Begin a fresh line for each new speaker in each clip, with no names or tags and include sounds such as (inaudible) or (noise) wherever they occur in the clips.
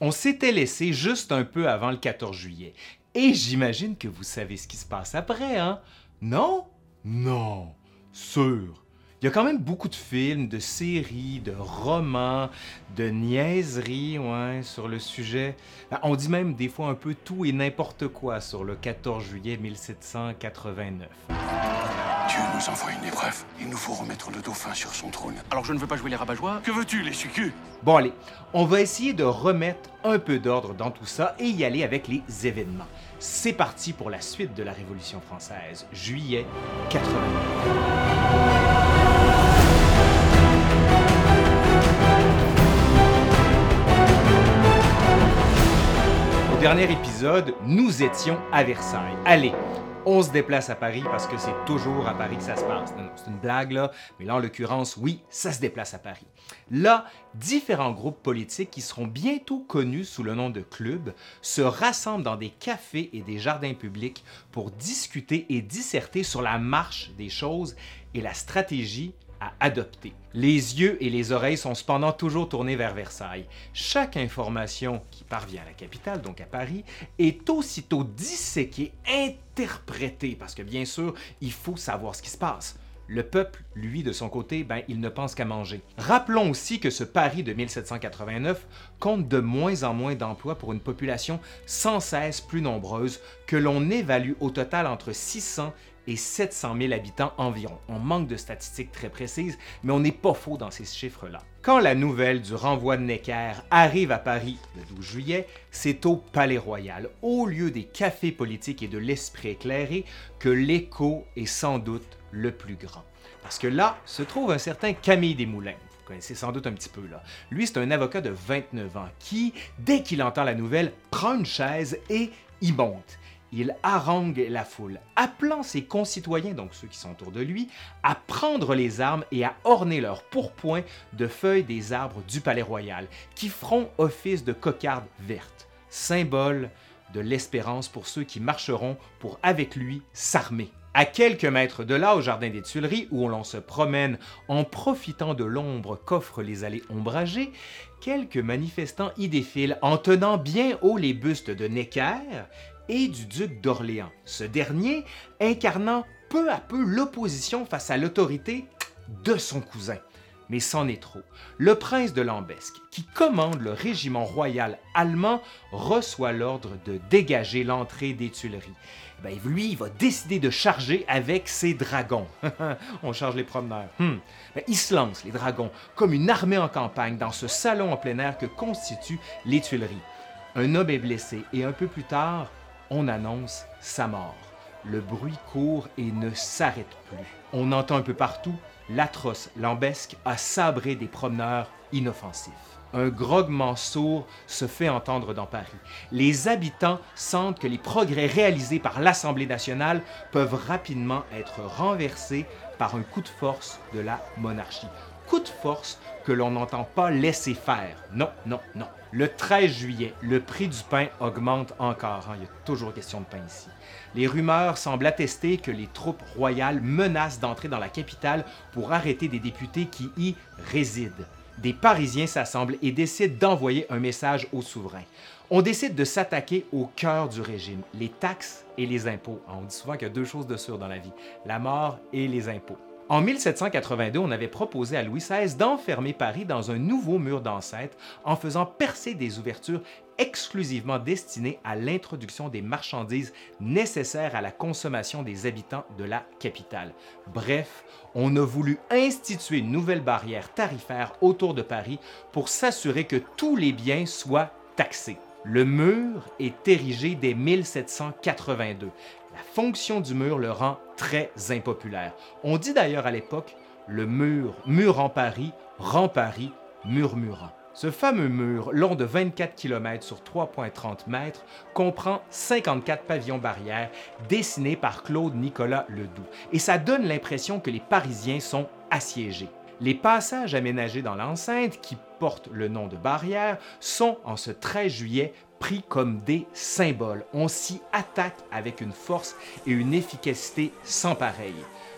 On s'était laissé juste un peu avant le 14 juillet. Et j'imagine que vous savez ce qui se passe après, hein? Non? Non. Sûr. Il y a quand même beaucoup de films, de séries, de romans, de niaiseries ouais, sur le sujet. Ben, on dit même des fois un peu tout et n'importe quoi sur le 14 juillet 1789.
Dieu nous envoie une épreuve. Il nous faut remettre le dauphin sur son trône.
Alors je ne veux pas jouer les rabat-joie
Que veux-tu, les sucus?
Bon allez, on va essayer de remettre un peu d'ordre dans tout ça et y aller avec les événements. C'est parti pour la suite de la Révolution française, juillet 89. Dernier épisode, nous étions à Versailles. Allez, on se déplace à Paris parce que c'est toujours à Paris que ça se passe. C'est une blague mais là en l'occurrence, oui, ça se déplace à Paris. Là, différents groupes politiques qui seront bientôt connus sous le nom de clubs se rassemblent dans des cafés et des jardins publics pour discuter et disserter sur la marche des choses et la stratégie à adopter. Les yeux et les oreilles sont cependant toujours tournés vers Versailles. Chaque information qui parvient à la capitale, donc à Paris, est aussitôt disséquée, interprétée, parce que bien sûr, il faut savoir ce qui se passe. Le peuple, lui, de son côté, ben, il ne pense qu'à manger. Rappelons aussi que ce Paris de 1789 compte de moins en moins d'emplois pour une population sans cesse plus nombreuse que l'on évalue au total entre 600 et 700 000 habitants environ. On manque de statistiques très précises, mais on n'est pas faux dans ces chiffres-là. Quand la nouvelle du renvoi de Necker arrive à Paris le 12 juillet, c'est au Palais Royal, au lieu des cafés politiques et de l'esprit éclairé, que l'écho est sans doute le plus grand. Parce que là se trouve un certain Camille Desmoulins. Vous connaissez sans doute un petit peu là. Lui, c'est un avocat de 29 ans qui, dès qu'il entend la nouvelle, prend une chaise et y monte il harangue la foule, appelant ses concitoyens, donc ceux qui sont autour de lui, à prendre les armes et à orner leur pourpoint de feuilles des arbres du palais royal, qui feront office de cocarde verte, symbole de l'espérance pour ceux qui marcheront pour, avec lui, s'armer. À quelques mètres de là, au jardin des Tuileries, où l'on se promène en profitant de l'ombre qu'offrent les allées ombragées, quelques manifestants y défilent en tenant bien haut les bustes de Necker et du duc d'Orléans, ce dernier incarnant peu à peu l'opposition face à l'autorité de son cousin. Mais c'en est trop. Le prince de Lambesque, qui commande le régiment royal allemand, reçoit l'ordre de dégager l'entrée des Tuileries. Ben, lui, il va décider de charger avec ses dragons. (laughs) On charge les promeneurs. Hmm. Ben, il se lance, les dragons, comme une armée en campagne dans ce salon en plein air que constituent les Tuileries. Un homme est blessé et un peu plus tard, on annonce sa mort. Le bruit court et ne s'arrête plus. On entend un peu partout l'atroce lambesque a sabré des promeneurs inoffensifs. Un grognement sourd se fait entendre dans Paris. Les habitants sentent que les progrès réalisés par l'Assemblée nationale peuvent rapidement être renversés par un coup de force de la monarchie. Coup de force que l'on n'entend pas laisser faire. Non, non, non. Le 13 juillet, le prix du pain augmente encore. Hein. Il y a toujours question de pain ici. Les rumeurs semblent attester que les troupes royales menacent d'entrer dans la capitale pour arrêter des députés qui y résident. Des Parisiens s'assemblent et décident d'envoyer un message au souverain. On décide de s'attaquer au cœur du régime, les taxes et les impôts. On dit souvent qu'il y a deux choses de sûres dans la vie, la mort et les impôts. En 1782, on avait proposé à Louis XVI d'enfermer Paris dans un nouveau mur d'enceinte en faisant percer des ouvertures exclusivement destinées à l'introduction des marchandises nécessaires à la consommation des habitants de la capitale. Bref, on a voulu instituer une nouvelle barrière tarifaire autour de Paris pour s'assurer que tous les biens soient taxés. Le mur est érigé dès 1782. La fonction du mur le rend très impopulaire. On dit d'ailleurs à l'époque le mur, mur en Paris, rend Paris murmurant. Ce fameux mur, long de 24 km sur 3,30 mètres, comprend 54 pavillons barrières dessinés par Claude Nicolas Ledoux. Et ça donne l'impression que les Parisiens sont assiégés. Les passages aménagés dans l'enceinte, qui portent le nom de barrières, sont, en ce 13 juillet, pris comme des symboles. On s'y attaque avec une force et une efficacité sans pareil.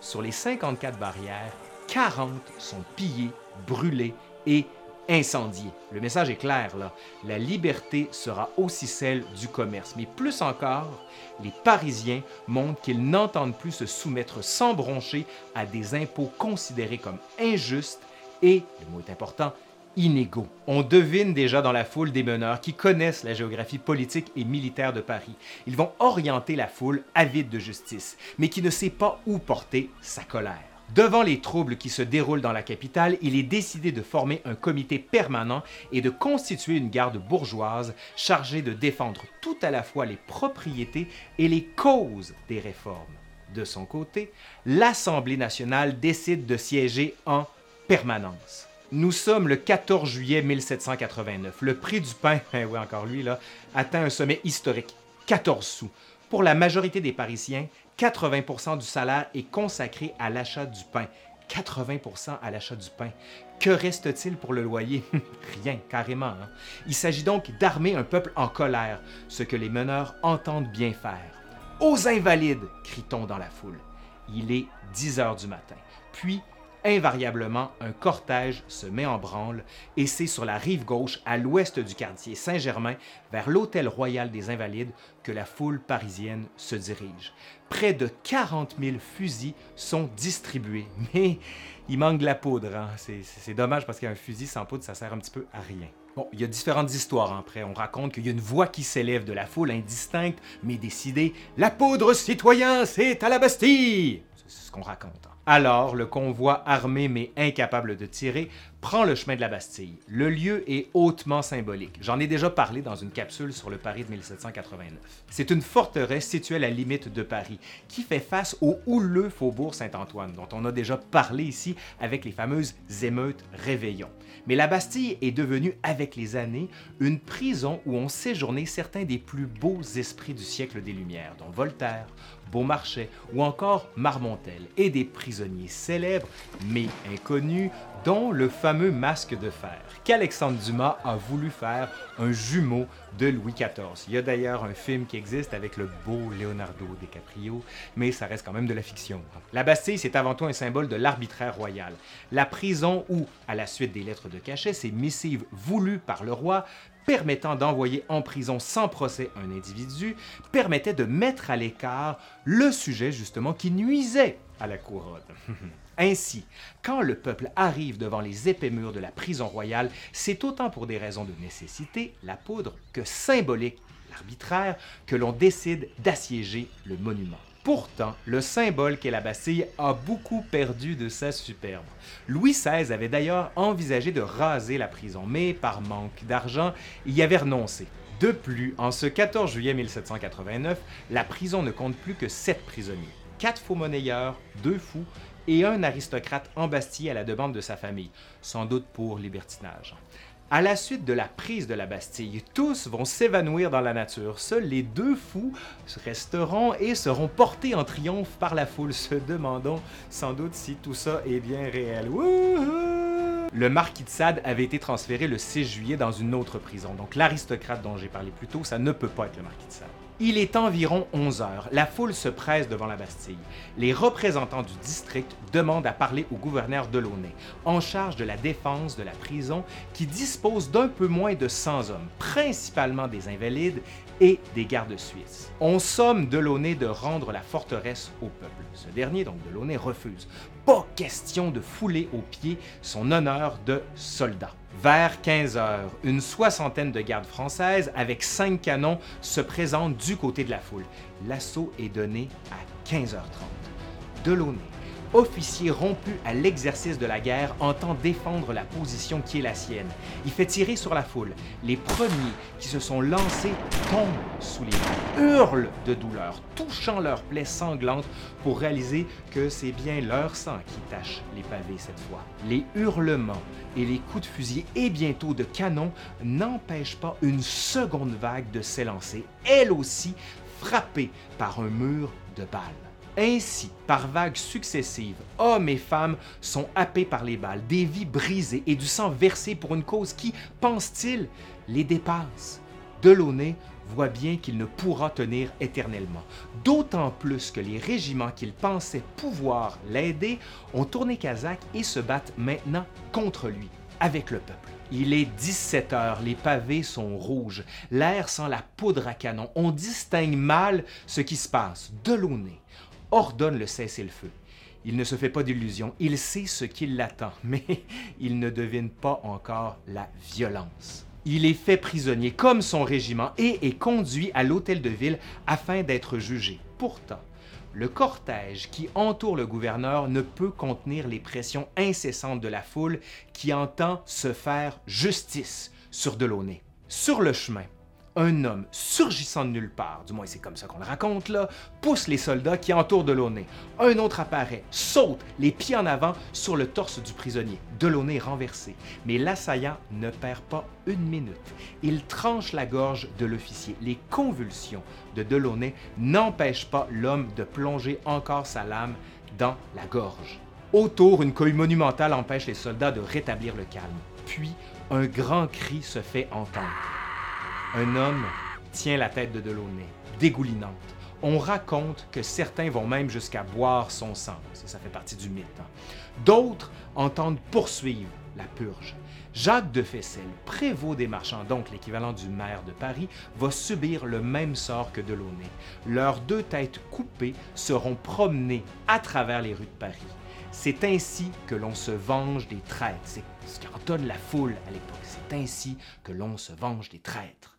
Sur les 54 barrières, 40 sont pillées, brûlées et incendiée. Le message est clair là, la liberté sera aussi celle du commerce. Mais plus encore, les Parisiens montrent qu'ils n'entendent plus se soumettre sans broncher à des impôts considérés comme injustes et, le mot est important, inégaux. On devine déjà dans la foule des meneurs qui connaissent la géographie politique et militaire de Paris. Ils vont orienter la foule avide de justice, mais qui ne sait pas où porter sa colère. Devant les troubles qui se déroulent dans la capitale, il est décidé de former un comité permanent et de constituer une garde bourgeoise chargée de défendre tout à la fois les propriétés et les causes des réformes. De son côté, l'Assemblée nationale décide de siéger en permanence. Nous sommes le 14 juillet 1789. Le prix du pain, (laughs) eh oui, encore lui, là, atteint un sommet historique, 14 sous. Pour la majorité des Parisiens, 80% du salaire est consacré à l'achat du pain. 80% à l'achat du pain. Que reste-t-il pour le loyer? (laughs) Rien, carrément. Hein. Il s'agit donc d'armer un peuple en colère, ce que les meneurs entendent bien faire. Aux invalides crie-t-on dans la foule. Il est 10 heures du matin. Puis, invariablement, un cortège se met en branle et c'est sur la rive gauche, à l'ouest du quartier Saint-Germain, vers l'Hôtel Royal des Invalides, que la foule parisienne se dirige. Près de 40 000 fusils sont distribués, (laughs) mais il manque de la poudre. Hein. C'est dommage parce qu'un fusil sans poudre, ça sert un petit peu à rien. Bon, il y a différentes histoires hein. après. On raconte qu'il y a une voix qui s'élève de la foule indistincte, mais décidée. La poudre, citoyen, c'est à la Bastille! C'est ce qu'on raconte. Hein. Alors, le convoi armé mais incapable de tirer prend le chemin de la Bastille. Le lieu est hautement symbolique. J'en ai déjà parlé dans une capsule sur le Paris de 1789. C'est une forteresse située à la limite de Paris qui fait face au houleux faubourg Saint-Antoine dont on a déjà parlé ici avec les fameuses émeutes Réveillon. Mais la Bastille est devenue avec les années une prison où ont séjourné certains des plus beaux esprits du siècle des Lumières, dont Voltaire, Beaumarchais ou encore Marmontel, et des prisonniers célèbres mais inconnus, dont le fameux masque de fer, qu'Alexandre Dumas a voulu faire un jumeau de Louis XIV. Il y a d'ailleurs un film qui existe avec le beau Leonardo DiCaprio, mais ça reste quand même de la fiction. La Bastille, c'est avant tout un symbole de l'arbitraire royal. La prison où, à la suite des lettres de cachet, ces missives voulues par le roi, permettant d'envoyer en prison sans procès un individu, permettait de mettre à l'écart le sujet justement qui nuisait à la couronne. (laughs) Ainsi, quand le peuple arrive devant les épais murs de la prison royale, c'est autant pour des raisons de nécessité, la poudre, que symbolique, l'arbitraire, que l'on décide d'assiéger le monument. Pourtant, le symbole qu'est la Bastille a beaucoup perdu de sa superbe. Louis XVI avait d'ailleurs envisagé de raser la prison, mais par manque d'argent, il y avait renoncé. De plus, en ce 14 juillet 1789, la prison ne compte plus que sept prisonniers. Quatre faux monnayeurs, deux fous et un aristocrate embastillé à la demande de sa famille, sans doute pour libertinage. À la suite de la prise de la Bastille, tous vont s'évanouir dans la nature. Seuls les deux fous resteront et seront portés en triomphe par la foule, se demandant sans doute si tout ça est bien réel. Le marquis de Sade avait été transféré le 6 juillet dans une autre prison. Donc l'aristocrate dont j'ai parlé plus tôt, ça ne peut pas être le marquis de Sade. Il est environ 11 heures. La foule se presse devant la Bastille. Les représentants du district demandent à parler au gouverneur Delaunay, en charge de la défense de la prison, qui dispose d'un peu moins de 100 hommes, principalement des invalides et des gardes suisses. On somme Delaunay de rendre la forteresse au peuple. Ce dernier, donc Delaunay, refuse. Pas question de fouler aux pieds son honneur de soldat. Vers 15 heures, une soixantaine de gardes françaises avec cinq canons se présentent du côté de la foule. L'assaut est donné à 15h30. Delaunay officier rompu à l'exercice de la guerre, entend défendre la position qui est la sienne. Il fait tirer sur la foule. Les premiers qui se sont lancés tombent sous les balles, hurlent de douleur, touchant leurs plaies sanglantes pour réaliser que c'est bien leur sang qui tache les pavés cette fois. Les hurlements et les coups de fusil et bientôt de canon n'empêchent pas une seconde vague de s'élancer, elle aussi frappée par un mur de balles. Ainsi, par vagues successives, hommes et femmes sont happés par les balles, des vies brisées et du sang versé pour une cause qui, pense-t-il, les dépasse. Delaunay voit bien qu'il ne pourra tenir éternellement, d'autant plus que les régiments qu'il pensait pouvoir l'aider ont tourné Kazakh et se battent maintenant contre lui. avec le peuple. Il est 17 heures, les pavés sont rouges, l'air sent la poudre à canon, on distingue mal ce qui se passe. Delaunay ordonne le cessez-le-feu. Il ne se fait pas d'illusions, il sait ce qui l'attend, (laughs) mais il ne devine pas encore la violence. Il est fait prisonnier comme son régiment et est conduit à l'hôtel de ville afin d'être jugé. Pourtant, le cortège qui entoure le gouverneur ne peut contenir les pressions incessantes de la foule qui entend se faire justice sur Delaunay. Sur le chemin, un homme surgissant de nulle part, du moins c'est comme ça qu'on le raconte là, pousse les soldats qui entourent Delaunay. Un autre apparaît, saute, les pieds en avant sur le torse du prisonnier. Delaunay est renversé, mais l'assaillant ne perd pas une minute. Il tranche la gorge de l'officier. Les convulsions de Delaunay n'empêchent pas l'homme de plonger encore sa lame dans la gorge. Autour, une cohue monumentale empêche les soldats de rétablir le calme. Puis, un grand cri se fait entendre. Un homme tient la tête de Delaunay, dégoulinante. On raconte que certains vont même jusqu'à boire son sang. Ça, fait partie du mythe. Hein. D'autres entendent poursuivre la purge. Jacques de Fessel, prévôt des marchands, donc l'équivalent du maire de Paris, va subir le même sort que Delaunay. Leurs deux têtes coupées seront promenées à travers les rues de Paris. C'est ainsi que l'on se venge des traîtres. C'est ce qu'entonne la foule à l'époque. C'est ainsi que l'on se venge des traîtres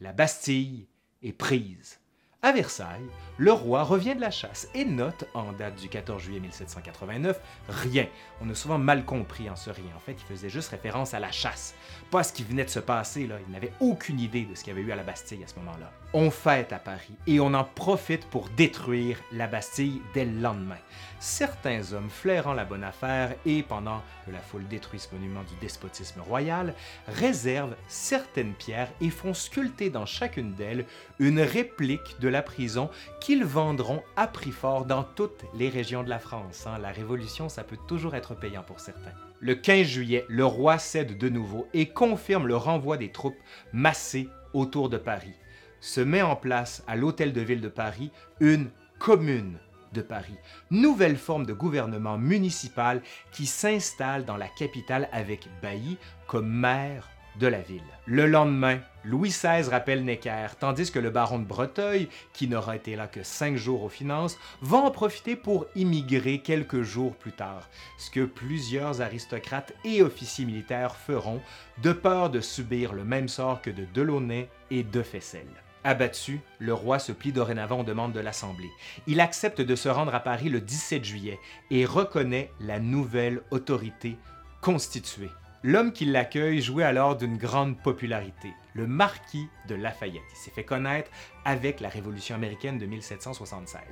la Bastille est prise. À Versailles, le roi revient de la chasse et note, en date du 14 juillet 1789, rien. On a souvent mal compris en ce rien. En fait, il faisait juste référence à la chasse, pas à ce qui venait de se passer. Il n'avait aucune idée de ce qu'il y avait eu à la Bastille à ce moment-là. On fête à Paris et on en profite pour détruire la Bastille dès le lendemain. Certains hommes flairant la bonne affaire et, pendant que la foule détruit ce monument du despotisme royal, réservent certaines pierres et font sculpter dans chacune d'elles une réplique de la prison qu'ils vendront à prix fort dans toutes les régions de la France. Hein. La Révolution, ça peut toujours être payant pour certains. Le 15 juillet, le roi cède de nouveau et confirme le renvoi des troupes massées autour de Paris. Se met en place à l'Hôtel de Ville de Paris une commune de Paris, nouvelle forme de gouvernement municipal qui s'installe dans la capitale avec Bailly comme maire de la ville. Le lendemain, Louis XVI rappelle Necker, tandis que le baron de Breteuil, qui n'aura été là que cinq jours aux finances, va en profiter pour immigrer quelques jours plus tard, ce que plusieurs aristocrates et officiers militaires feront, de peur de subir le même sort que de Delaunay et de Fessel. Abattu, le roi se plie dorénavant aux demandes de l'Assemblée. Il accepte de se rendre à Paris le 17 juillet et reconnaît la nouvelle autorité constituée. L'homme qui l'accueille jouait alors d'une grande popularité, le marquis de Lafayette. Il s'est fait connaître avec la Révolution américaine de 1776.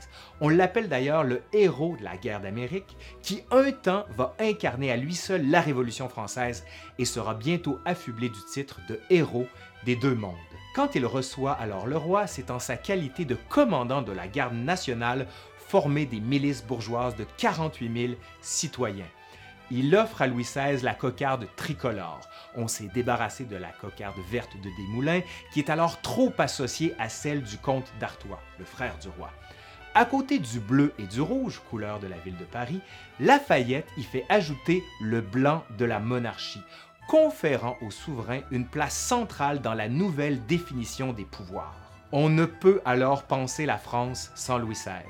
On l'appelle d'ailleurs le héros de la guerre d'Amérique, qui un temps va incarner à lui seul la Révolution française et sera bientôt affublé du titre de héros des deux mondes. Quand il reçoit alors le roi, c'est en sa qualité de commandant de la garde nationale formée des milices bourgeoises de 48 000 citoyens il offre à Louis XVI la cocarde tricolore. On s'est débarrassé de la cocarde verte de Desmoulins, qui est alors trop associée à celle du comte d'Artois, le frère du roi. À côté du bleu et du rouge, couleur de la ville de Paris, Lafayette y fait ajouter le blanc de la monarchie, conférant au souverain une place centrale dans la nouvelle définition des pouvoirs. On ne peut alors penser la France sans Louis XVI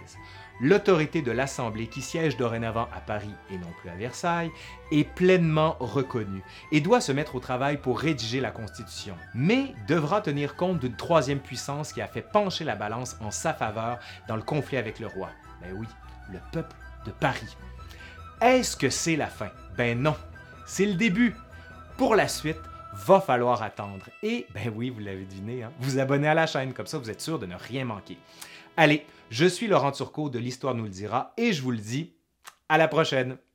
l'autorité de l'Assemblée qui siège dorénavant à Paris et non plus à Versailles est pleinement reconnue et doit se mettre au travail pour rédiger la Constitution, mais devra tenir compte d'une troisième puissance qui a fait pencher la balance en sa faveur dans le conflit avec le roi. Ben oui, le peuple de Paris. Est-ce que c'est la fin? Ben non, c'est le début. Pour la suite, va falloir attendre. Et, ben oui, vous l'avez deviné, hein, vous abonner à la chaîne, comme ça vous êtes sûr de ne rien manquer. Allez, je suis Laurent Turcot de l'Histoire nous le dira et je vous le dis, à la prochaine!